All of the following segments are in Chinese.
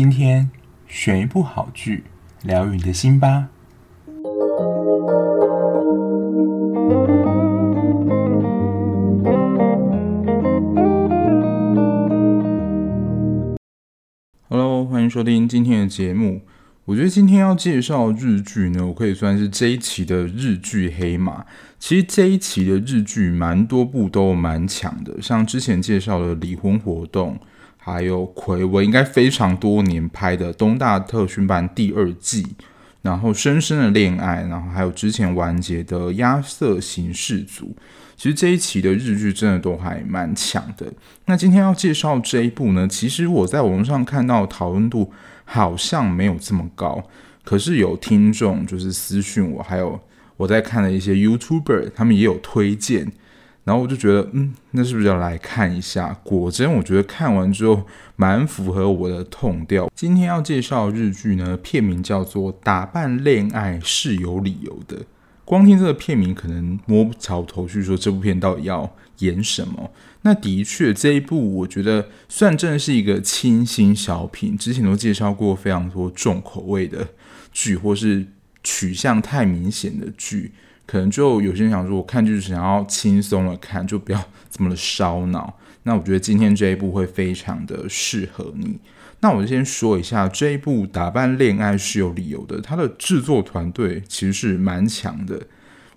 今天选一部好剧，疗愈你的心吧。Hello，欢迎收听今天的节目。我觉得今天要介绍日剧呢，我可以算是这一期的日剧黑马。其实这一期的日剧蛮多部都蛮强的，像之前介绍的《离婚活动》。还有睽违应该非常多年拍的《东大特训班》第二季，然后《深深的恋爱》，然后还有之前完结的《亚瑟刑事组》。其实这一期的日剧真的都还蛮强的。那今天要介绍这一部呢，其实我在网上看到讨论度好像没有这么高，可是有听众就是私讯我，还有我在看的一些 YouTuber，他们也有推荐。然后我就觉得，嗯，那是不是要来看一下？果真，我觉得看完之后蛮符合我的痛调。今天要介绍日剧呢，片名叫做《打扮恋爱是有理由的》。光听这个片名，可能摸不着头绪，说这部片到底要演什么？那的确，这一部我觉得算真的是一个清新小品。之前都介绍过非常多重口味的剧，或是取向太明显的剧。可能就有些人想说，我看剧是想要轻松的看，就不要这么的烧脑。那我觉得今天这一部会非常的适合你。那我就先说一下这一部《打扮恋爱是有理由的》，它的制作团队其实是蛮强的。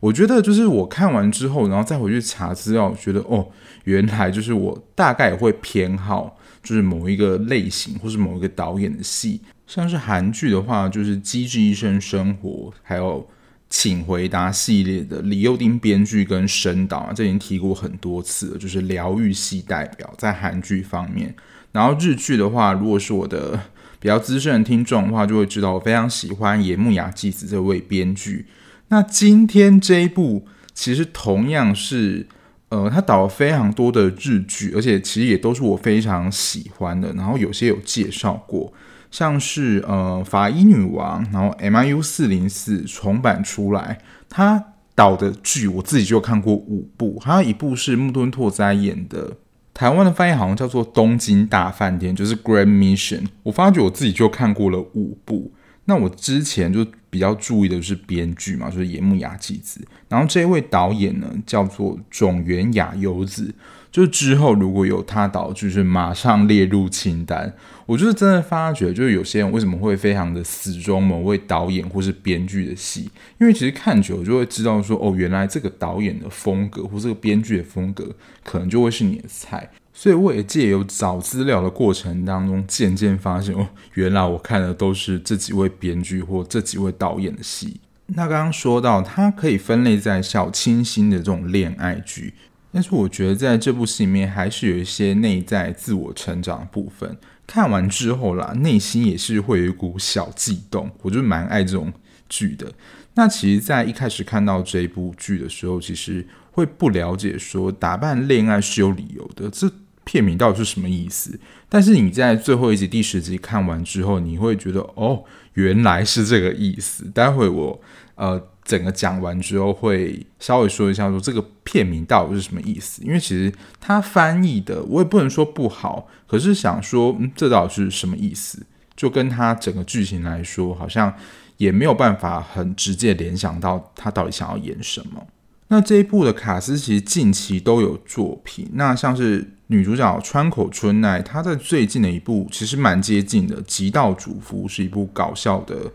我觉得就是我看完之后，然后再回去查资料，觉得哦，原来就是我大概也会偏好就是某一个类型或是某一个导演的戏。像是韩剧的话，就是《机智医生生活》，还有。请回答系列的李幼丁编剧跟声导啊，这已经提过很多次了，就是疗愈系代表在韩剧方面。然后日剧的话，如果是我的比较资深的听众的话，就会知道我非常喜欢野木雅纪子这位编剧。那今天这一部其实同样是，呃，他导了非常多的日剧，而且其实也都是我非常喜欢的。然后有些有介绍过。像是呃法医女王，然后 MIU 四零四重版出来，他导的剧我自己就看过五部，还有一部是木村拓哉演的，台湾的翻译好像叫做《东京大饭店》，就是 Grand Mission。我发觉我自己就看过了五部。那我之前就比较注意的是编剧嘛，就是野木雅纪子，然后这位导演呢叫做种原亚由子。就之后如果有他导，就是马上列入清单。我就是真的发觉，就是有些人为什么会非常的死忠某位导演或是编剧的戏，因为其实看久了就会知道说，哦，原来这个导演的风格或这个编剧的风格，可能就会是你的菜。所以我也借由找资料的过程当中，渐渐发现，哦，原来我看的都是这几位编剧或这几位导演的戏。那刚刚说到，它可以分类在小清新的这种恋爱剧。但是我觉得在这部戏里面还是有一些内在自我成长的部分。看完之后啦，内心也是会有一股小悸动。我就蛮爱这种剧的。那其实，在一开始看到这部剧的时候，其实会不了解说打扮恋爱是有理由的，这片名到底是什么意思？但是你在最后一集第十集看完之后，你会觉得哦，原来是这个意思。待会我呃。整个讲完之后，会稍微说一下说这个片名到底是什么意思？因为其实它翻译的我也不能说不好，可是想说，嗯，这到底是什么意思？就跟它整个剧情来说，好像也没有办法很直接联想到他到底想要演什么。那这一部的卡斯其实近期都有作品，那像是女主角川口春奈，她在最近的一部其实蛮接近的，《极道主夫》是一部搞笑的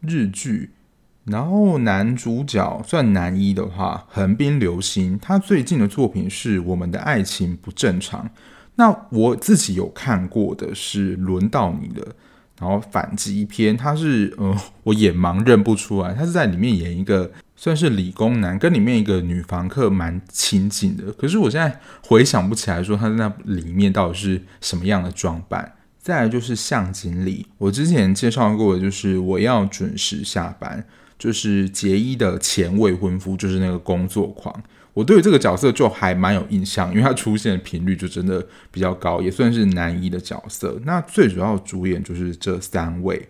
日剧。然后男主角算男一的话，横滨流星，他最近的作品是《我们的爱情不正常》。那我自己有看过的是《轮到你了》，然后反击篇，他是呃，我眼盲认不出来，他是在里面演一个算是理工男，跟里面一个女房客蛮亲近的。可是我现在回想不起来，说他在那里面到底是什么样的装扮。再来就是向井理，我之前介绍过的就是我要准时下班。就是杰伊的前未婚夫，就是那个工作狂。我对于这个角色就还蛮有印象，因为他出现的频率就真的比较高，也算是男一的角色。那最主要主演就是这三位。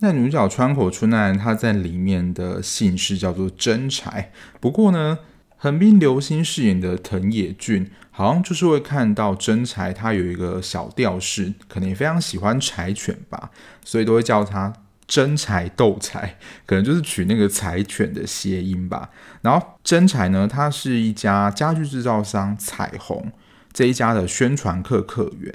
那女主角川口春奈，她在里面的姓氏叫做真柴。不过呢，横滨流星饰演的藤野俊，好像就是会看到真柴他有一个小吊饰，可能也非常喜欢柴犬吧，所以都会叫他真柴斗柴，可能就是取那个柴犬的谐音吧。然后真柴呢，他是一家家具制造商彩虹这一家的宣传课课员，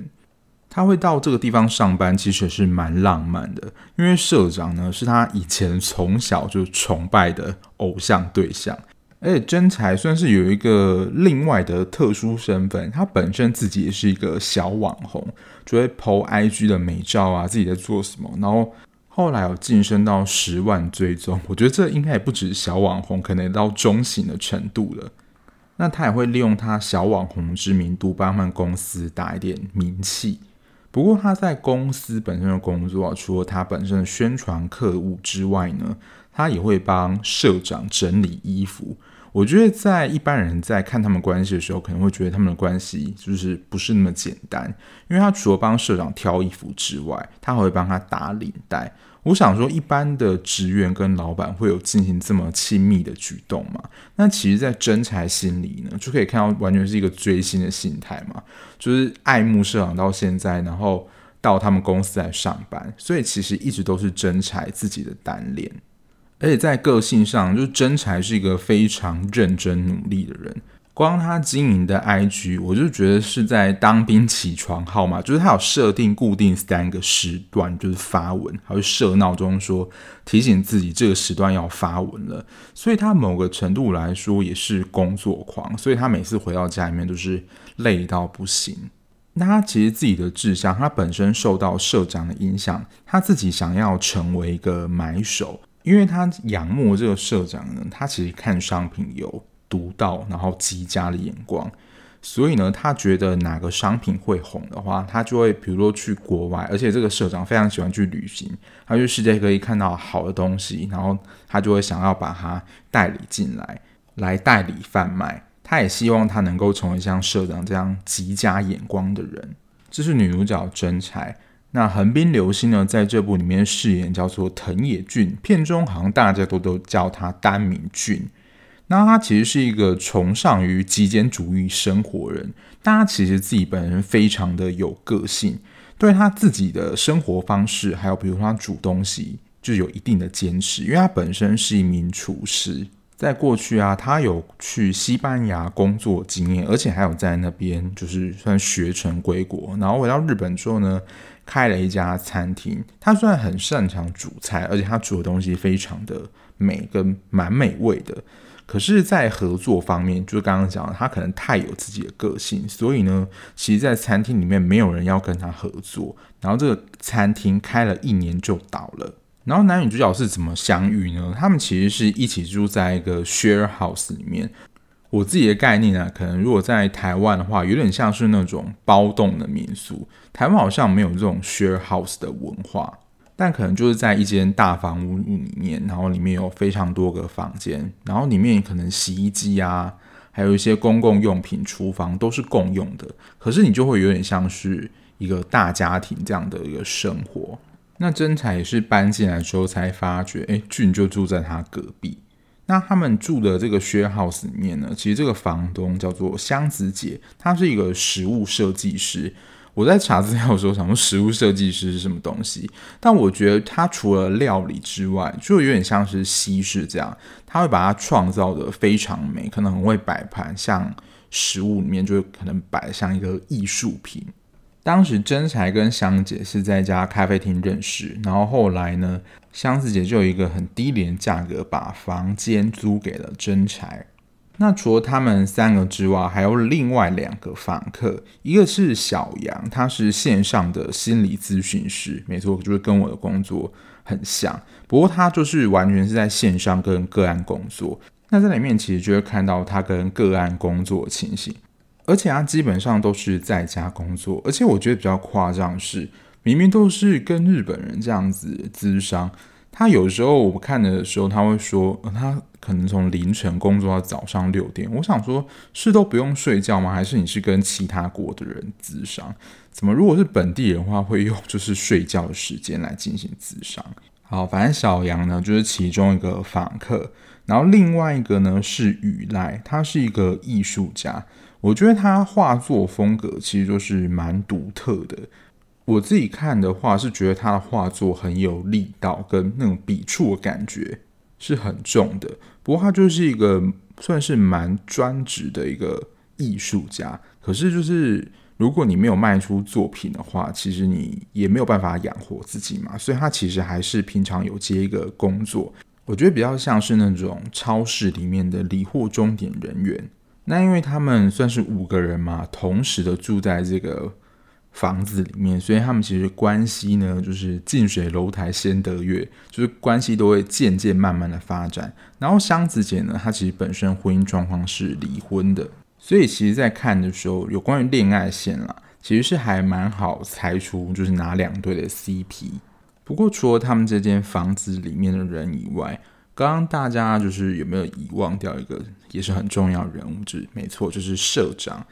他会到这个地方上班，其实是蛮浪漫的，因为社长呢是他以前从小就崇拜的偶像对象。而且真柴算是有一个另外的特殊身份，他本身自己也是一个小网红，就会 po IG 的美照啊，自己在做什么，然后后来有晋升到十万追踪，我觉得这应该也不止小网红，可能也到中型的程度了。那他也会利用他小网红知名度帮他们公司打一点名气。不过他在公司本身的工作，除了他本身的宣传客户之外呢，他也会帮社长整理衣服。我觉得在一般人在看他们关系的时候，可能会觉得他们的关系就是不是那么简单，因为他除了帮社长挑衣服之外，他还会帮他打领带。我想说，一般的职员跟老板会有进行这么亲密的举动吗？那其实，在真柴心里呢，就可以看到完全是一个追星的心态嘛，就是爱慕社长到现在，然后到他们公司来上班，所以其实一直都是真柴自己的单恋。而且在个性上，就是真柴是一个非常认真努力的人。光他经营的 IG，我就觉得是在当兵起床号嘛，就是他有设定固定三个时段，就是发文，还会设闹钟说提醒自己这个时段要发文了。所以他某个程度来说也是工作狂，所以他每次回到家里面都是累到不行。那他其实自己的志向，他本身受到社长的影响，他自己想要成为一个买手。因为他仰慕这个社长呢，他其实看商品有独到，然后极佳的眼光，所以呢，他觉得哪个商品会红的话，他就会比如说去国外，而且这个社长非常喜欢去旅行，他去世界可以看到好的东西，然后他就会想要把它代理进来，来代理贩卖。他也希望他能够成为像社长这样极佳眼光的人。这是女主角真柴。那横滨流星呢，在这部里面饰演叫做藤野俊，片中好像大家都都叫他单名俊。那他其实是一个崇尚于极简主义生活人，但他其实自己本人非常的有个性，对他自己的生活方式，还有比如说他煮东西，就有一定的坚持，因为他本身是一名厨师。在过去啊，他有去西班牙工作经验，而且还有在那边就是算学成归国。然后回到日本之后呢，开了一家餐厅。他虽然很擅长煮菜，而且他煮的东西非常的美跟蛮美味的。可是，在合作方面，就是刚刚讲的，他可能太有自己的个性，所以呢，其实，在餐厅里面没有人要跟他合作。然后这个餐厅开了一年就倒了。然后男女主角是怎么相遇呢？他们其实是一起住在一个 share house 里面。我自己的概念呢，可能如果在台湾的话，有点像是那种包栋的民宿。台湾好像没有这种 share house 的文化，但可能就是在一间大房屋里面，然后里面有非常多个房间，然后里面可能洗衣机啊，还有一些公共用品、厨房都是共用的。可是你就会有点像是一个大家庭这样的一个生活。那真彩也是搬进来之后才发觉，哎，俊就住在他隔壁。那他们住的这个 share house 里面呢，其实这个房东叫做香子姐，她是一个食物设计师。我在查资料的时候想说，食物设计师是什么东西？但我觉得他除了料理之外，就有点像是西式这样，他会把它创造的非常美，可能很会摆盘，像食物里面就可能摆像一个艺术品。当时真柴跟香姐是在一家咖啡厅认识，然后后来呢，香子姐就有一个很低廉价格把房间租给了真柴。那除了他们三个之外，还有另外两个访客，一个是小杨，他是线上的心理咨询师，没错，就是跟我的工作很像，不过他就是完全是在线上跟个案工作。那在里面其实就会看到他跟个案工作的情形。而且他基本上都是在家工作，而且我觉得比较夸张是，明明都是跟日本人这样子咨商，他有时候我看的时候，他会说，他可能从凌晨工作到早上六点。我想说，是都不用睡觉吗？还是你是跟其他国的人咨商？怎么如果是本地人的话，会用就是睡觉的时间来进行咨商？好，反正小杨呢就是其中一个访客，然后另外一个呢是雨赖，他是一个艺术家。我觉得他画作风格其实就是蛮独特的。我自己看的话是觉得他的画作很有力道，跟那种笔触的感觉是很重的。不过他就是一个算是蛮专职的一个艺术家，可是就是。如果你没有卖出作品的话，其实你也没有办法养活自己嘛。所以他其实还是平常有接一个工作，我觉得比较像是那种超市里面的理货钟点人员。那因为他们算是五个人嘛，同时的住在这个房子里面，所以他们其实关系呢，就是近水楼台先得月，就是关系都会渐渐慢慢的发展。然后湘子姐呢，她其实本身婚姻状况是离婚的。所以其实，在看的时候，有关于恋爱线啦，其实是还蛮好猜出就是哪两对的 CP。不过，除了他们这间房子里面的人以外，刚刚大家就是有没有遗忘掉一个也是很重要人物？就是没错，就是社长。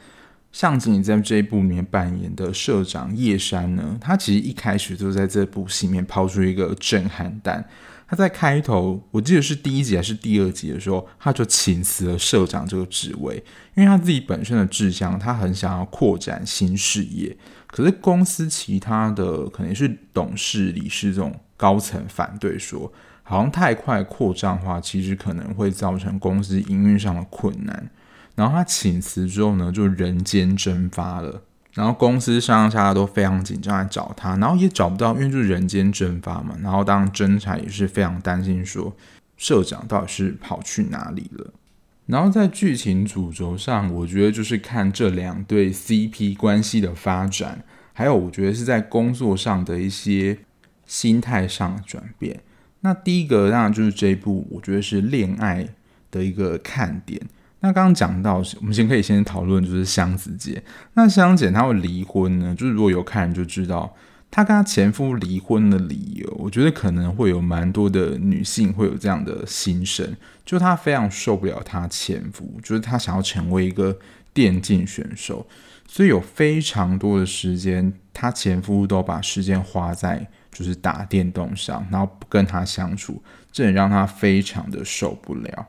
像你在这一部里面扮演的社长叶山呢，他其实一开始就在这部戏里面抛出一个震撼弹。他在开头，我记得是第一集还是第二集的时候，他就请辞了社长这个职位，因为他自己本身的志向，他很想要扩展新事业。可是公司其他的可能是董事、理事这种高层反对说，好像太快扩张的话，其实可能会造成公司营运上的困难。然后他请辞之后呢，就人间蒸发了。然后公司上下都非常紧张来找他，然后也找不到，因为就是人间蒸发嘛。然后当侦查也是非常担心，说社长到底是跑去哪里了。然后在剧情主轴上，我觉得就是看这两对 CP 关系的发展，还有我觉得是在工作上的一些心态上的转变。那第一个当然就是这一部，我觉得是恋爱的一个看点。那刚刚讲到，我们先可以先讨论，就是湘子姐。那湘姐她会离婚呢？就是如果有看人就知道，她跟她前夫离婚的理由，我觉得可能会有蛮多的女性会有这样的心声，就她非常受不了她前夫，就是她想要成为一个电竞选手，所以有非常多的时间，她前夫都把时间花在就是打电动上，然后不跟她相处，这也让她非常的受不了。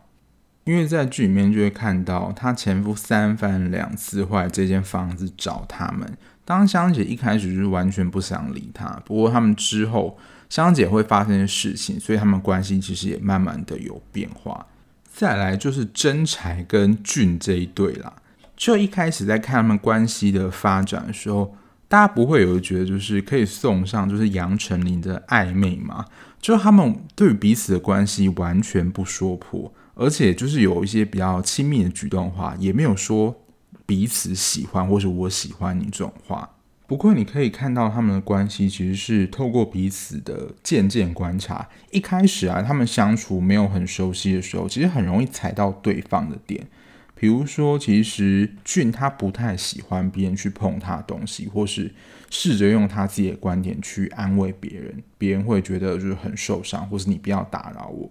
因为在剧里面就会看到，她前夫三番两次坏这间房子找他们。当香姐一开始就是完全不想理他，不过他们之后香姐会发生的事情，所以他们关系其实也慢慢的有变化。再来就是真柴跟俊这一对啦，就一开始在看他们关系的发展的时候，大家不会有觉得就是可以送上就是杨丞琳的暧昧嘛？就他们对彼此的关系完全不说破。而且就是有一些比较亲密的举动的话，也没有说彼此喜欢或是我喜欢你这种话。不过你可以看到他们的关系其实是透过彼此的渐渐观察。一开始啊，他们相处没有很熟悉的时候，其实很容易踩到对方的点。比如说，其实俊他不太喜欢别人去碰他的东西，或是试着用他自己的观点去安慰别人，别人会觉得就是很受伤，或是你不要打扰我。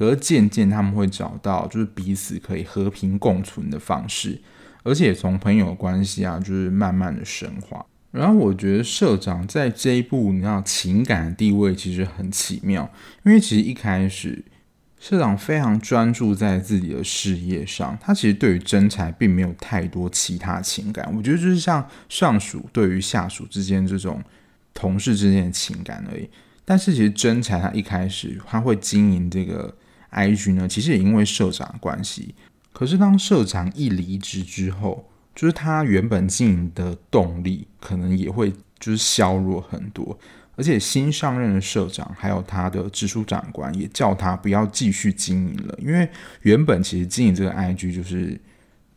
可是渐渐他们会找到就是彼此可以和平共存的方式，而且从朋友关系啊，就是慢慢的升华。然后我觉得社长在这一部，你知道情感的地位其实很奇妙，因为其实一开始。社长非常专注在自己的事业上，他其实对于真才并没有太多其他情感。我觉得就是像上属对于下属之间这种同事之间的情感而已。但是其实真才他一开始他会经营这个 IG 呢，其实也因为社长关系。可是当社长一离职之后，就是他原本经营的动力可能也会就是削弱很多。而且新上任的社长还有他的直属长官也叫他不要继续经营了，因为原本其实经营这个 IG 就是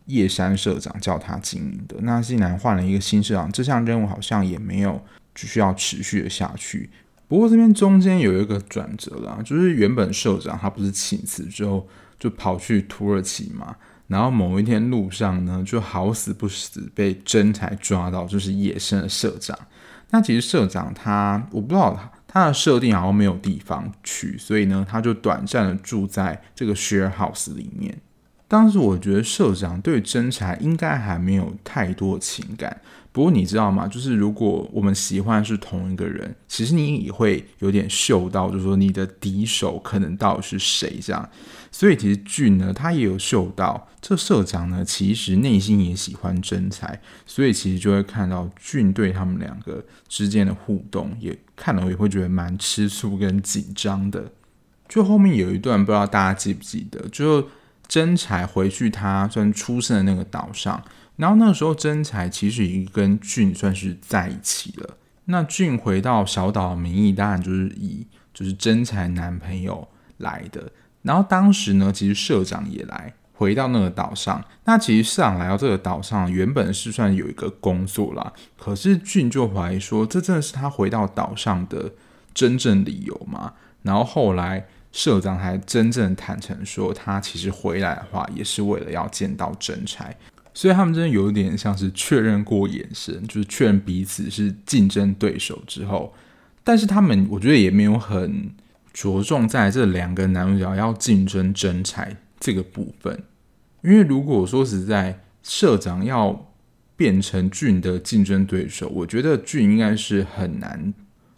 叶山社长叫他经营的。那既然换了一个新社长，这项任务好像也没有只需要持续的下去。不过这边中间有一个转折啦，就是原本社长他不是请辞之后就跑去土耳其嘛，然后某一天路上呢就好死不死被真才抓到，就是野生的社长。那其实社长他，我不知道他他的设定好像没有地方去，所以呢，他就短暂的住在这个 share house 里面。当时我觉得社长对真才应该还没有太多情感。不过你知道吗？就是如果我们喜欢是同一个人，其实你也会有点嗅到，就是说你的敌手可能到底是谁这样。所以其实俊呢，他也有嗅到这社长呢，其实内心也喜欢真才，所以其实就会看到俊对他们两个之间的互动，也看了也会觉得蛮吃醋跟紧张的。就后面有一段，不知道大家记不记得，就真才回去他算出生的那个岛上。然后那个时候，真才其实已经跟俊算是在一起了。那俊回到小岛的名义，当然就是以就是真才男朋友来的。然后当时呢，其实社长也来回到那个岛上。那其实社长来到这个岛上，原本是算有一个工作啦。可是俊就怀疑说，这真的是他回到岛上的真正理由吗？然后后来社长还真正坦诚说，他其实回来的话，也是为了要见到真才。所以他们真的有点像是确认过眼神，就是确认彼此是竞争对手之后，但是他们我觉得也没有很着重在这两个男主角要竞争真才这个部分，因为如果说实在社长要变成俊的竞争对手，我觉得俊应该是很难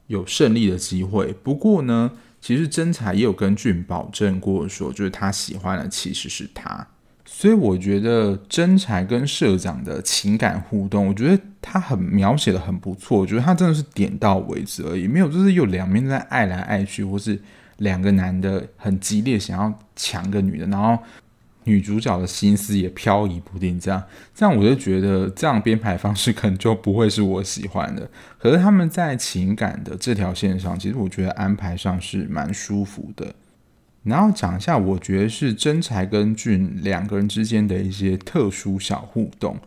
有胜利的机会。不过呢，其实真才也有跟俊保证过说，就是他喜欢的其实是他。所以我觉得真才跟社长的情感互动，我觉得他很描写的很不错。我觉得他真的是点到为止而已，没有就是有两边在爱来爱去，或是两个男的很激烈想要抢个女的，然后女主角的心思也飘移不定。这样，这样我就觉得这样编排方式可能就不会是我喜欢的。可是他们在情感的这条线上，其实我觉得安排上是蛮舒服的。然后讲一下，我觉得是真才跟俊两个人之间的一些特殊小互动。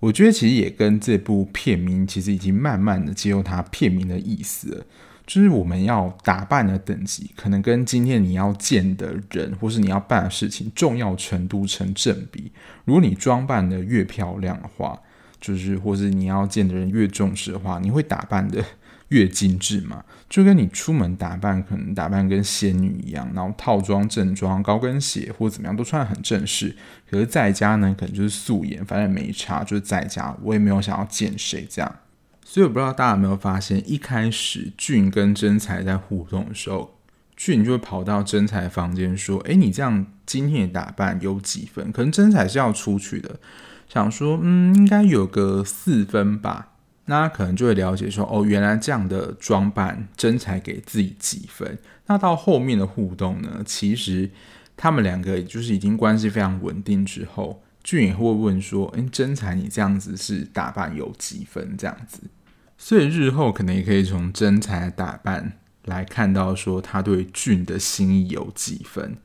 我觉得其实也跟这部片名其实已经慢慢的接受它片名的意思了，就是我们要打扮的等级，可能跟今天你要见的人或是你要办的事情重要程度成正比。如果你装扮的越漂亮的话，就是或是你要见的人越重视的话，你会打扮的。越精致嘛，就跟你出门打扮，可能打扮跟仙女一样，然后套装、正装、高跟鞋或怎么样都穿得很正式。可是在家呢，可能就是素颜，反正没差，就是在家，我也没有想要见谁这样。所以我不知道大家有没有发现，一开始俊跟真才在互动的时候，俊就会跑到真才房间说：“诶，你这样今天的打扮有几分？”可能真才是要出去的，想说：“嗯，应该有个四分吧。”那可能就会了解说，哦，原来这样的装扮，真才给自己几分？那到后面的互动呢？其实他们两个就是已经关系非常稳定之后，俊也会问说，诶，真才你这样子是打扮有几分？这样子，所以日后可能也可以从真才的打扮来看到说他对俊的心意有几分。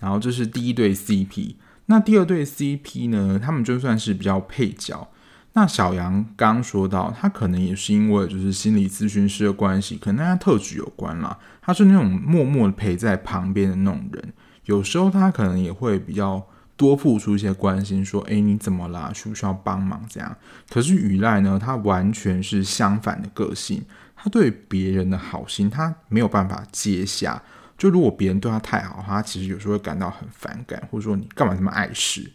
然后这是第一对 CP，那第二对 CP 呢？他们就算是比较配角。那小杨刚刚说到，他可能也是因为就是心理咨询师的关系，可能跟他特质有关啦。他是那种默默陪在旁边的那种人，有时候他可能也会比较多付出一些关心，说：“诶，你怎么啦？需不需要帮忙？”这样。可是雨赖呢，他完全是相反的个性，他对别人的好心他没有办法接下。就如果别人对他太好，他其实有时候会感到很反感，或者说你干嘛这么碍事？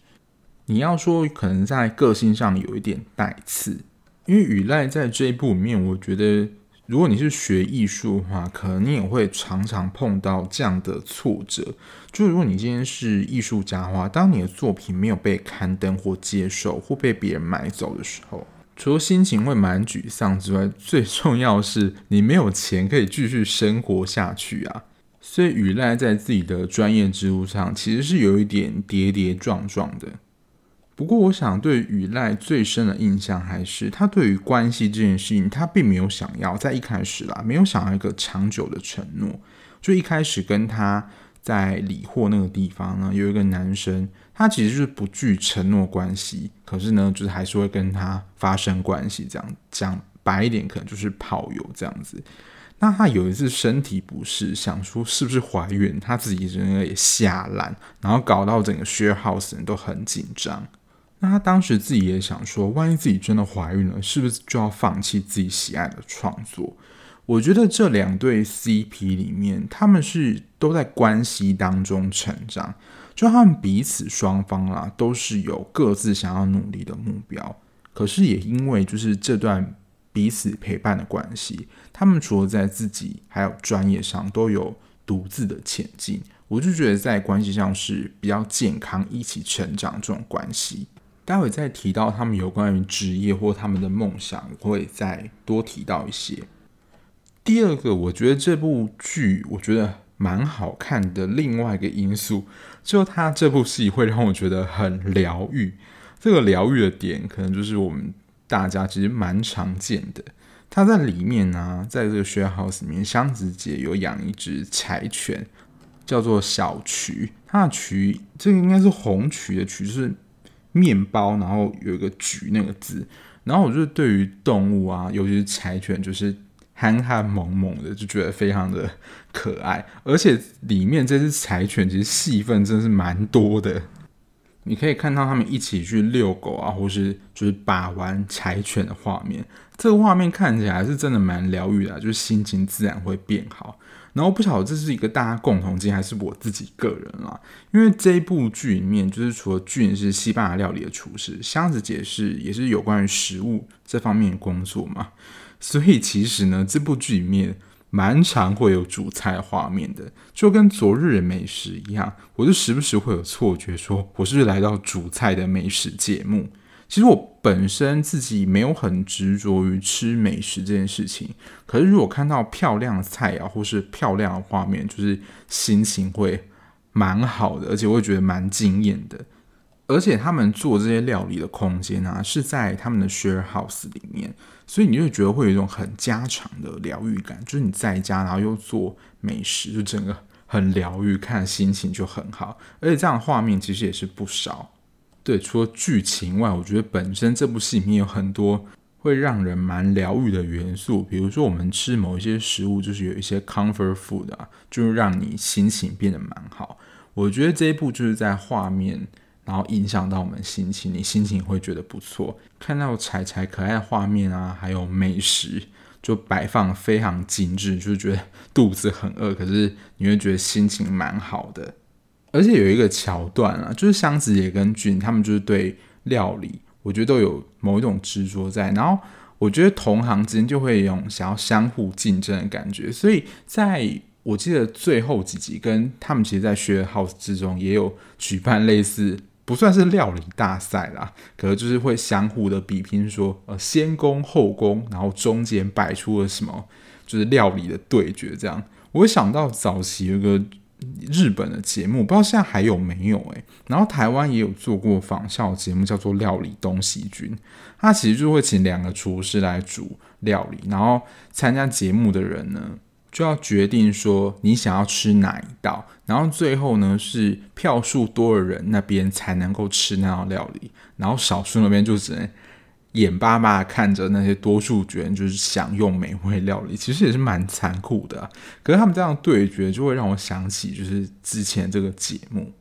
你要说可能在个性上有一点带刺，因为雨赖在这一部里面，我觉得如果你是学艺术的话，可能你也会常常碰到这样的挫折。就如果你今天是艺术家的话，当你的作品没有被刊登或接受，或被别人买走的时候，除了心情会蛮沮丧之外，最重要的是你没有钱可以继续生活下去啊。所以雨赖在自己的专业之路上，其实是有一点跌跌撞撞的。不过，我想对羽赖最深的印象还是他对于关系这件事情，他并没有想要在一开始啦，没有想要一个长久的承诺。就一开始跟他在理货那个地方呢，有一个男生，他其实就是不具承诺关系，可是呢，就是还是会跟他发生关系，这样讲白一点，可能就是炮友这样子。那他有一次身体不适，想说是不是怀孕，他自己整个也吓烂，然后搞到整个 share house 人都很紧张。那他当时自己也想说，万一自己真的怀孕了，是不是就要放弃自己喜爱的创作？我觉得这两对 CP 里面，他们是都在关系当中成长，就他们彼此双方啦，都是有各自想要努力的目标。可是也因为就是这段彼此陪伴的关系，他们除了在自己还有专业上都有独自的前进，我就觉得在关系上是比较健康，一起成长这种关系。待会再提到他们有关于职业或他们的梦想，我会再多提到一些。第二个，我觉得这部剧我觉得蛮好看的。另外一个因素，就他这部戏会让我觉得很疗愈。这个疗愈的点，可能就是我们大家其实蛮常见的。他在里面呢、在这个 share house 里面，箱子姐有养一只柴犬，叫做小渠。它的渠，这个应该是红渠的渠，是面包，然后有一个橘那个字。然后我就对于动物啊，尤其是柴犬，就是。憨憨萌萌的，就觉得非常的可爱，而且里面这只柴犬其实戏份真的是蛮多的。你可以看到他们一起去遛狗啊，或是就是把玩柴犬的画面，这个画面看起来是真的蛮疗愈的，就是心情自然会变好。然后不晓得这是一个大家共同经验，还是我自己个人啦。因为这部剧里面，就是除了俊是西班牙料理的厨师，箱子姐是也是有关于食物这方面的工作嘛。所以其实呢，这部剧里面蛮常会有煮菜画面的，就跟昨日的美食一样，我就时不时会有错觉，说我是不是来到煮菜的美食节目？其实我本身自己没有很执着于吃美食这件事情，可是如果看到漂亮的菜肴或是漂亮的画面，就是心情会蛮好的，而且我会觉得蛮惊艳的。而且他们做这些料理的空间啊，是在他们的 share house 里面，所以你就觉得会有一种很家常的疗愈感，就是你在家，然后又做美食，就整个很疗愈，看心情就很好。而且这样的画面其实也是不少。对，除了剧情外，我觉得本身这部戏里面有很多会让人蛮疗愈的元素，比如说我们吃某一些食物，就是有一些 comfort food 啊，就是让你心情变得蛮好。我觉得这一部就是在画面。然后影响到我们心情，你心情会觉得不错。看到柴柴可爱的画面啊，还有美食就摆放非常精致，就觉得肚子很饿，可是你会觉得心情蛮好的。而且有一个桥段啊，就是箱子也跟俊他们就是对料理，我觉得都有某一种执着在。然后我觉得同行之间就会有想要相互竞争的感觉，所以在我记得最后几集跟他们其实，在学 house 之中也有举办类似。不算是料理大赛啦，可能就是会相互的比拼说，说呃先攻后攻，然后中间摆出了什么，就是料理的对决这样。我想到早期有个日本的节目，不知道现在还有没有诶，然后台湾也有做过仿效节目，叫做《料理东西军》，他其实就会请两个厨师来煮料理，然后参加节目的人呢，就要决定说你想要吃哪一道，然后最后呢是票数多的人那边才能够吃那道料理，然后少数那边就只能眼巴巴看着那些多数决人就是享用美味料理，其实也是蛮残酷的。可是他们这样对决就会让我想起就是之前这个节目，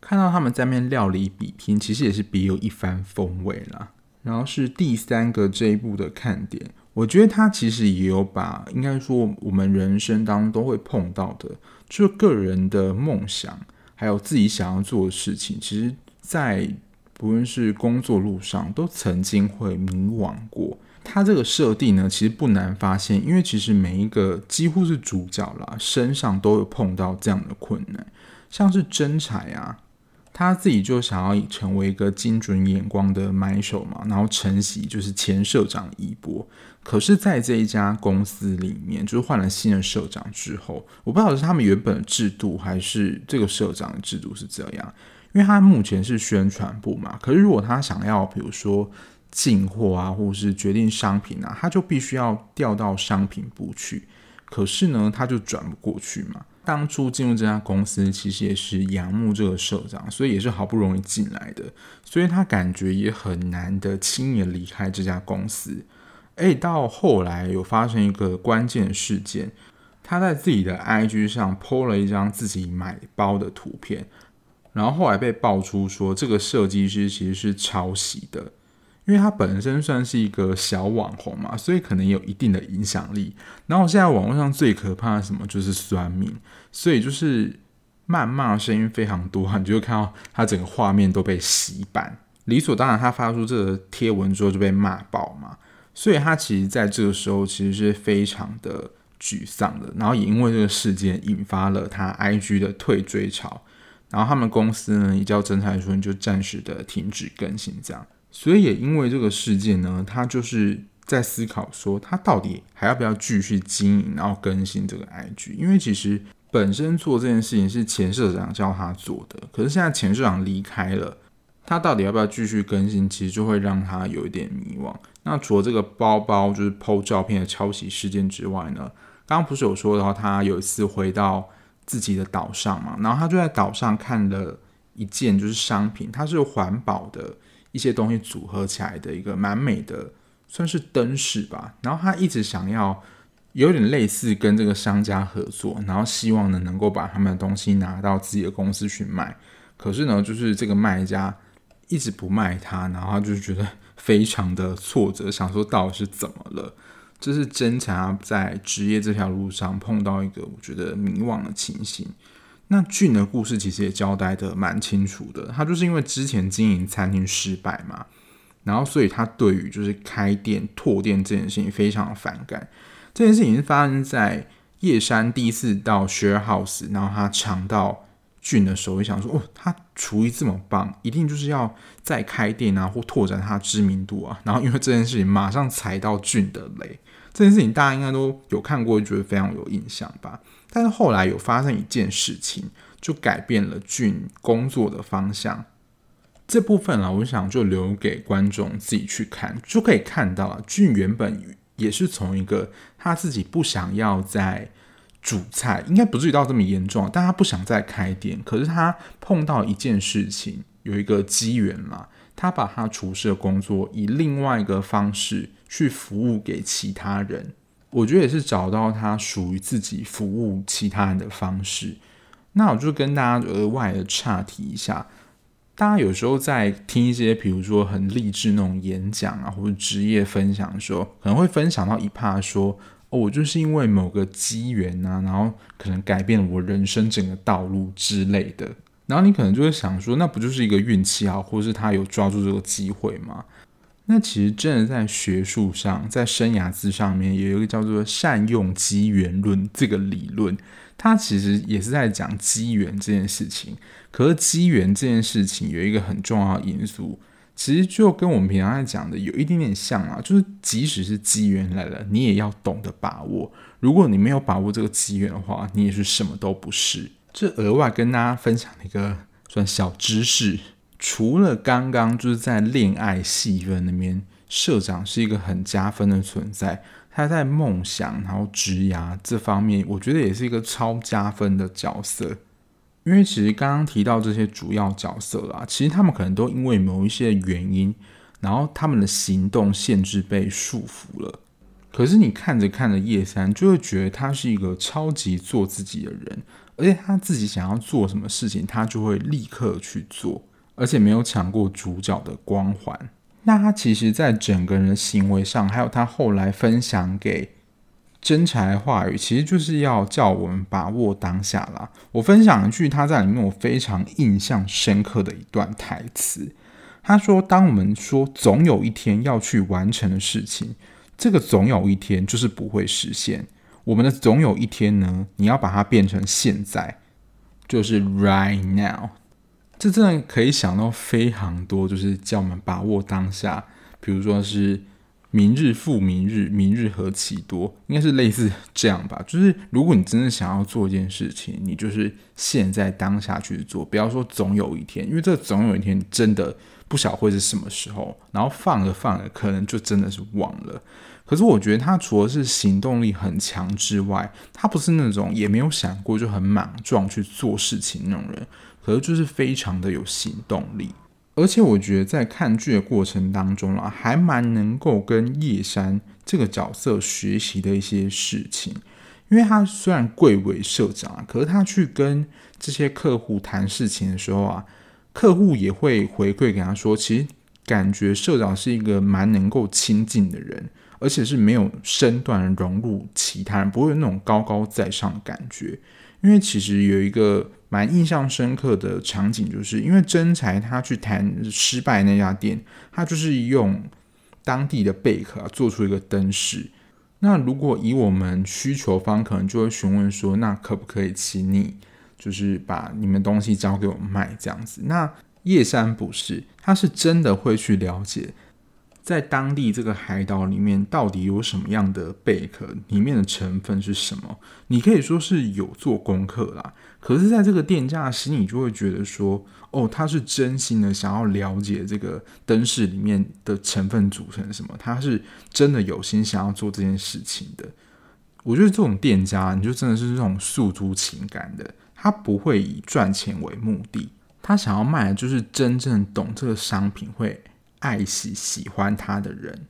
看到他们在那边料理比拼，其实也是别有一番风味啦。然后是第三个这一部的看点。我觉得他其实也有把，应该说我们人生当中都会碰到的，就是个人的梦想，还有自己想要做的事情，其实，在不论是工作路上，都曾经会迷惘过。他这个设定呢，其实不难发现，因为其实每一个几乎是主角啦，身上都有碰到这样的困难，像是真彩啊。他自己就想要成为一个精准眼光的买手嘛，然后承袭就是前社长的衣钵。可是，在这一家公司里面，就是换了新的社长之后，我不知道是他们原本的制度，还是这个社长的制度是这样。因为他目前是宣传部嘛，可是如果他想要，比如说进货啊，或是决定商品啊，他就必须要调到商品部去。可是呢，他就转不过去嘛。当初进入这家公司，其实也是仰慕这个社长，所以也是好不容易进来的，所以他感觉也很难得轻易离开这家公司。哎，到后来有发生一个关键事件，他在自己的 IG 上 po 了一张自己买包的图片，然后后来被爆出说这个设计师其实是抄袭的。因为他本身算是一个小网红嘛，所以可能有一定的影响力。然后现在网络上最可怕的什么就是酸民，所以就是谩骂声音非常多，你就会看到他整个画面都被洗版。理所当然，他发出这个贴文之后就被骂爆嘛，所以他其实在这个时候其实是非常的沮丧的。然后也因为这个事件引发了他 IG 的退追潮，然后他们公司呢也叫真材说，就暂时的停止更新这样。所以也因为这个事件呢，他就是。在思考说他到底还要不要继续经营，然后更新这个 IG？因为其实本身做这件事情是前社长叫他做的，可是现在前社长离开了，他到底要不要继续更新？其实就会让他有一点迷惘。那除了这个包包就是 PO 照片的抄袭事件之外呢，刚刚不是有说到他有一次回到自己的岛上嘛，然后他就在岛上看了一件就是商品，它是环保的一些东西组合起来的一个蛮美的。算是灯饰吧，然后他一直想要有点类似跟这个商家合作，然后希望呢能够把他们的东西拿到自己的公司去卖。可是呢，就是这个卖家一直不卖他，然后他就觉得非常的挫折，想说到底是怎么了？这是真才在职业这条路上碰到一个我觉得迷惘的情形。那俊的故事其实也交代得蛮清楚的，他就是因为之前经营餐厅失败嘛。然后，所以他对于就是开店拓店这件事情非常反感。这件事情是发生在叶山第一次到 Share House，然后他尝到俊的时候，就想说：“哦，他厨艺这么棒，一定就是要再开店啊，或拓展他知名度啊。”然后因为这件事情，马上踩到俊的雷。这件事情大家应该都有看过，觉得非常有印象吧？但是后来有发生一件事情，就改变了俊工作的方向。这部分啊，我想就留给观众自己去看，就可以看到啊，俊原本也是从一个他自己不想要再煮菜，应该不至于到这么严重，但他不想再开店。可是他碰到一件事情，有一个机缘嘛，他把他厨师的工作以另外一个方式去服务给其他人。我觉得也是找到他属于自己服务其他人的方式。那我就跟大家额外的岔题一下。大家有时候在听一些，比如说很励志那种演讲啊，或者职业分享的时候，可能会分享到一趴说：“哦，我就是因为某个机缘啊，然后可能改变了我人生整个道路之类的。”然后你可能就会想说：“那不就是一个运气啊，或是他有抓住这个机会吗？”那其实真的在学术上，在生涯志上面有一个叫做善用机缘论这个理论。它其实也是在讲机缘这件事情，可是机缘这件事情有一个很重要的因素，其实就跟我们平常在讲的有一点点像啊，就是即使是机缘来了，你也要懂得把握。如果你没有把握这个机缘的话，你也是什么都不是。这额外跟大家分享一个算小知识，除了刚刚就是在恋爱戏份里面，社长是一个很加分的存在。他在梦想，然后职涯这方面，我觉得也是一个超加分的角色。因为其实刚刚提到这些主要角色啦，其实他们可能都因为某一些原因，然后他们的行动限制被束缚了。可是你看着看着叶三，就会觉得他是一个超级做自己的人，而且他自己想要做什么事情，他就会立刻去做，而且没有抢过主角的光环。那他其实，在整个人的行为上，还有他后来分享给真才的话语，其实就是要叫我们把握当下啦。我分享一句他在里面我非常印象深刻的一段台词，他说：“当我们说总有一天要去完成的事情，这个总有一天就是不会实现。我们的总有一天呢，你要把它变成现在，就是 right now。”这真的可以想到非常多，就是叫我们把握当下。比如说是明日复明日，明日何其多，应该是类似这样吧。就是如果你真的想要做一件事情，你就是现在当下去做，不要说总有一天，因为这总有一天真的不晓会是什么时候。然后放着放着，可能就真的是忘了。可是我觉得他除了是行动力很强之外，他不是那种也没有想过就很莽撞去做事情那种人。可是就是非常的有行动力，而且我觉得在看剧的过程当中啊，还蛮能够跟叶山这个角色学习的一些事情。因为他虽然贵为社长啊，可是他去跟这些客户谈事情的时候啊，客户也会回馈给他说，其实感觉社长是一个蛮能够亲近的人，而且是没有身段融入其他人，不会有那种高高在上的感觉。因为其实有一个蛮印象深刻的场景，就是因为真才他去谈失败那家店，他就是用当地的贝壳做出一个灯饰。那如果以我们需求方，可能就会询问说，那可不可以请你就是把你们东西交给我卖这样子？那叶山不是，他是真的会去了解。在当地这个海岛里面，到底有什么样的贝壳？里面的成分是什么？你可以说是有做功课啦。可是，在这个店家心里就会觉得说，哦，他是真心的想要了解这个灯饰里面的成分组成什么，他是真的有心想要做这件事情的。我觉得这种店家，你就真的是这种诉诸情感的，他不会以赚钱为目的，他想要卖的就是真正懂这个商品会。爱惜喜欢他的人，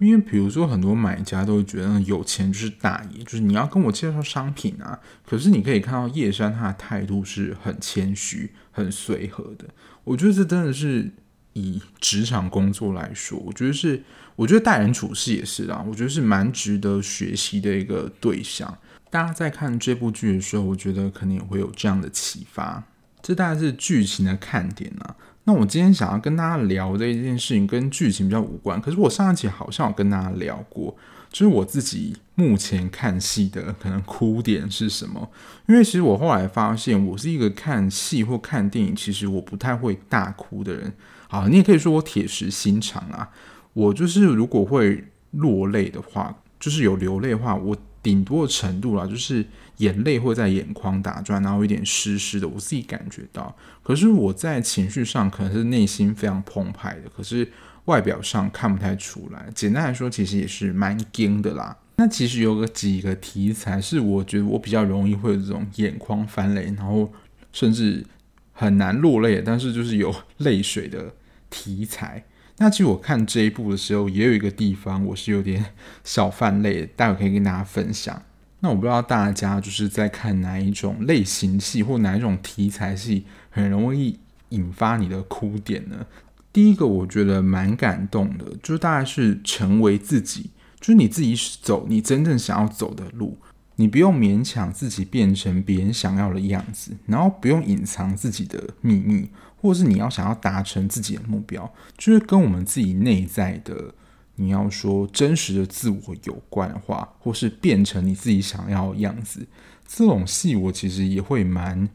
因为比如说很多买家都会觉得有钱就是大爷，就是你要跟我介绍商品啊。可是你可以看到叶山他的态度是很谦虚、很随和的。我觉得这真的是以职场工作来说，我觉得是，我觉得待人处事也是啊，我觉得是蛮值得学习的一个对象。大家在看这部剧的时候，我觉得可能也会有这样的启发。这大概是剧情的看点啊。那我今天想要跟大家聊的一件事情跟剧情比较无关，可是我上一期好像有跟大家聊过，就是我自己目前看戏的可能哭点是什么？因为其实我后来发现，我是一个看戏或看电影，其实我不太会大哭的人。好，你也可以说我铁石心肠啊。我就是如果会落泪的话，就是有流泪的话，我顶多的程度啦，就是。眼泪会在眼眶打转，然后有点湿湿的，我自己感觉到。可是我在情绪上可能是内心非常澎湃的，可是外表上看不太出来。简单来说，其实也是蛮惊的啦。那其实有个几个题材是我觉得我比较容易会有这种眼眶翻泪，然后甚至很难落泪，但是就是有泪水的题材。那其实我看这一部的时候，也有一个地方我是有点小泛泪，待会可以跟大家分享。那我不知道大家就是在看哪一种类型戏或哪一种题材戏，很容易引发你的哭点呢？第一个我觉得蛮感动的，就是大概是成为自己，就是你自己走你真正想要走的路，你不用勉强自己变成别人想要的样子，然后不用隐藏自己的秘密，或是你要想要达成自己的目标，就是跟我们自己内在的。你要说真实的自我有关的话，或是变成你自己想要的样子，这种戏我其实也会蛮，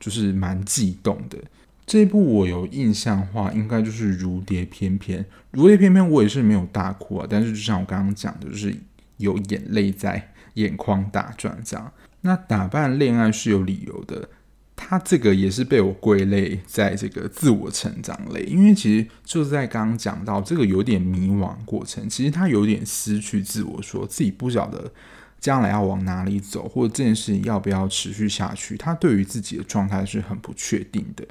就是蛮悸动的。这一部我有印象的话，应该就是《如蝶翩翩》。《如蝶翩翩》我也是没有大哭啊，但是就像我刚刚讲的，就是有眼泪在眼眶打转这样。那打扮恋爱是有理由的。他这个也是被我归类在这个自我成长类，因为其实就是在刚刚讲到这个有点迷惘过程，其实他有点失去自我，说自己不晓得将来要往哪里走，或者这件事情要不要持续下去，他对于自己的状态是很不确定的，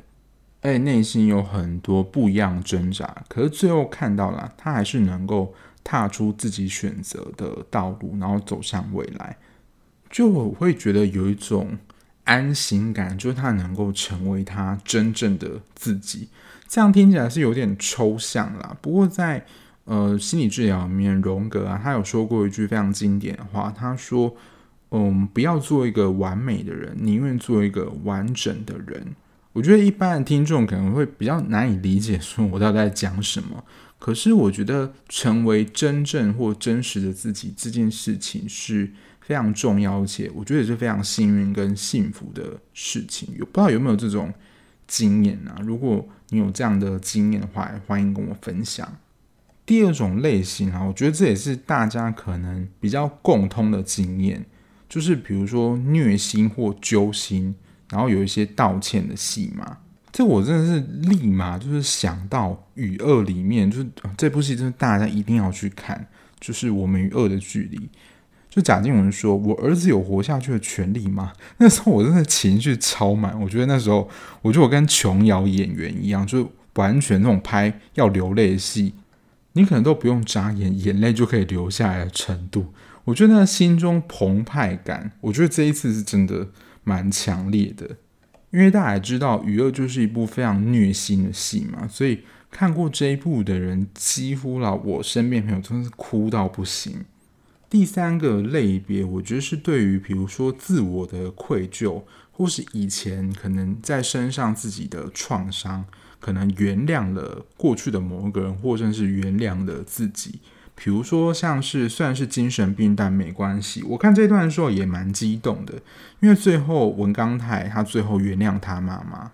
而且内心有很多不一样挣扎，可是最后看到了，他还是能够踏出自己选择的道路，然后走向未来，就我会觉得有一种。安心感，就是他能够成为他真正的自己。这样听起来是有点抽象啦。不过在呃心理治疗里面，荣格啊，他有说过一句非常经典的话，他说：“嗯，不要做一个完美的人，宁愿做一个完整的人。”我觉得一般的听众可能会比较难以理解，说我到底在讲什么。可是我觉得成为真正或真实的自己这件事情是。非常重要，而且我觉得也是非常幸运跟幸福的事情。有不知道有没有这种经验啊？如果你有这样的经验的话，欢迎跟我分享。第二种类型啊，我觉得这也是大家可能比较共通的经验，就是比如说虐心或揪心，然后有一些道歉的戏码。这我真的是立马就是想到《与恶》里面，就是这部戏，真的大家一定要去看，就是我们与恶的距离。就贾静雯说：“我儿子有活下去的权利吗？” 那时候我真的情绪超满，我觉得那时候，我觉得我跟琼瑶演员一样，就完全那种拍要流泪的戏，你可能都不用眨眼，眼泪就可以流下来的程度。我觉得那心中澎湃感，我觉得这一次是真的蛮强烈的。因为大家也知道，《与恶》就是一部非常虐心的戏嘛，所以看过这一部的人，几乎啦，我身边朋友真的是哭到不行。第三个类别，我觉得是对于比如说自我的愧疚，或是以前可能在身上自己的创伤，可能原谅了过去的某个人，或者是原谅了自己。比如说，像是虽然是精神病，但没关系。我看这段的时候也蛮激动的，因为最后文刚泰他最后原谅他妈妈，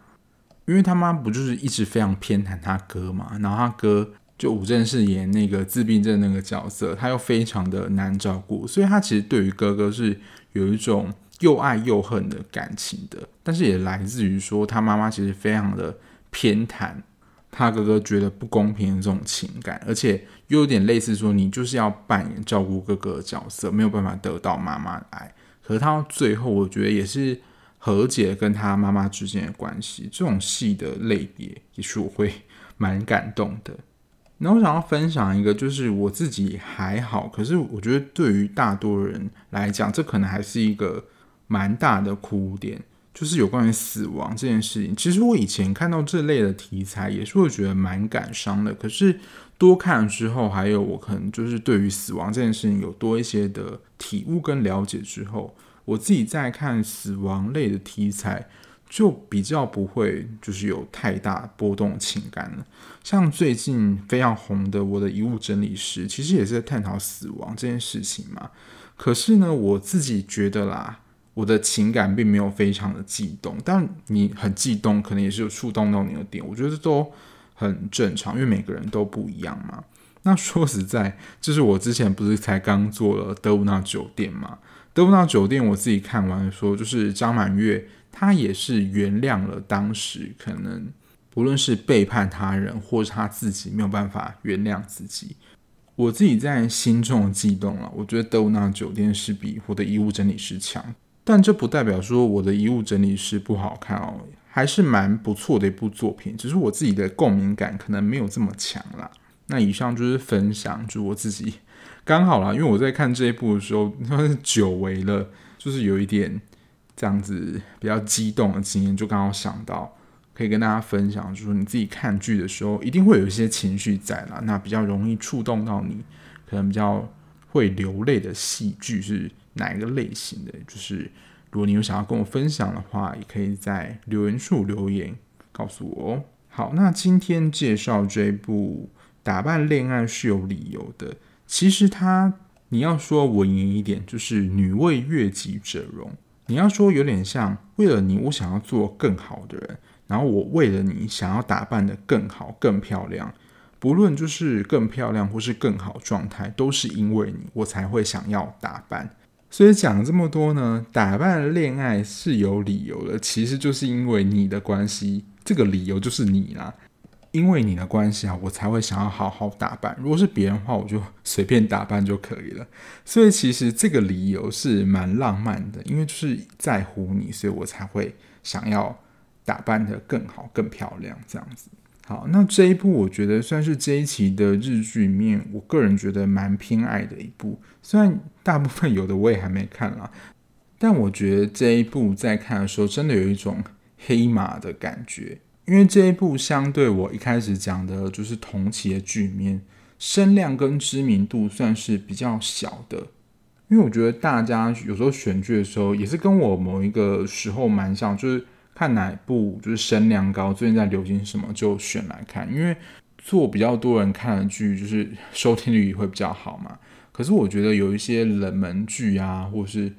因为他妈不就是一直非常偏袒他哥嘛，然后他哥就武正是演那个自闭症那个角色，他又非常的难照顾，所以他其实对于哥哥是有一种又爱又恨的感情的，但是也来自于说他妈妈其实非常的偏袒。他哥哥觉得不公平的这种情感，而且又有点类似说，你就是要扮演照顾哥哥的角色，没有办法得到妈妈的爱。可是他到最后，我觉得也是和解跟他妈妈之间的关系。这种戏的类别，也是我会 蛮感动的。那我想要分享一个，就是我自己还好，可是我觉得对于大多人来讲，这可能还是一个蛮大的哭点。就是有关于死亡这件事情，其实我以前看到这类的题材也是会觉得蛮感伤的。可是多看了之后，还有我可能就是对于死亡这件事情有多一些的体悟跟了解之后，我自己在看死亡类的题材，就比较不会就是有太大波动情感了。像最近非常红的《我的遗物整理师》，其实也是在探讨死亡这件事情嘛。可是呢，我自己觉得啦。我的情感并没有非常的激动，但你很激动，可能也是有触动到你的点，我觉得都很正常，因为每个人都不一样嘛。那说实在，就是我之前不是才刚做了《德鲁纳酒店》嘛，《德鲁纳酒店》我自己看完说，就是张满月他也是原谅了当时可能不论是背叛他人，或是他自己没有办法原谅自己，我自己在心中的激动了。我觉得《德鲁纳酒店》是比我的遗物整理师强。但这不代表说我的遗物整理师不好看哦，还是蛮不错的一部作品，只是我自己的共鸣感可能没有这么强啦。那以上就是分享，就我自己刚好啦，因为我在看这一部的时候，因为久违了，就是有一点这样子比较激动的经验，就刚好想到可以跟大家分享，就是你自己看剧的时候，一定会有一些情绪在啦，那比较容易触动到你，可能比较会流泪的戏剧是。哪一个类型的？就是如果你有想要跟我分享的话，也可以在留言处留言告诉我哦。好，那今天介绍这部《打扮恋爱是有理由的》，其实它你要说文言一点，就是女为悦己者容；你要说有点像为了你，我想要做更好的人，然后我为了你想要打扮得更好、更漂亮。不论就是更漂亮或是更好状态，都是因为你，我才会想要打扮。所以讲这么多呢，打扮恋爱是有理由的，其实就是因为你的关系，这个理由就是你啦，因为你的关系啊，我才会想要好好打扮。如果是别人的话，我就随便打扮就可以了。所以其实这个理由是蛮浪漫的，因为就是在乎你，所以我才会想要打扮得更好、更漂亮这样子。好，那这一部我觉得算是这一期的日剧里面，我个人觉得蛮偏爱的一部。虽然大部分有的我也还没看啦，但我觉得这一部在看的时候，真的有一种黑马的感觉。因为这一部相对我一开始讲的，就是同期的剧面，声量跟知名度算是比较小的。因为我觉得大家有时候选剧的时候，也是跟我某一个时候蛮像，就是。看哪部就是声量高，最近在流行什么就选来看，因为做比较多人看的剧，就是收听率会比较好嘛。可是我觉得有一些冷门剧啊，或是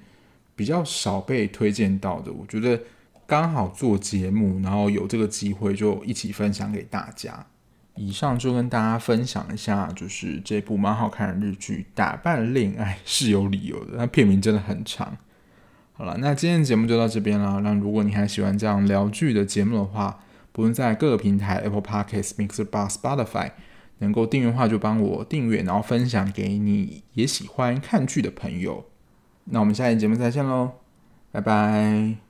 比较少被推荐到的，我觉得刚好做节目，然后有这个机会就一起分享给大家。以上就跟大家分享一下，就是这部蛮好看的日剧《打扮恋爱是有理由的》，那片名真的很长。好了，那今天的节目就到这边了。那如果你还喜欢这样聊剧的节目的话，不论在各个平台 Apple Podcasts、MixerBox、Spotify 能够订阅的话，就帮我订阅，然后分享给你也喜欢看剧的朋友。那我们下期节目再见喽，拜拜。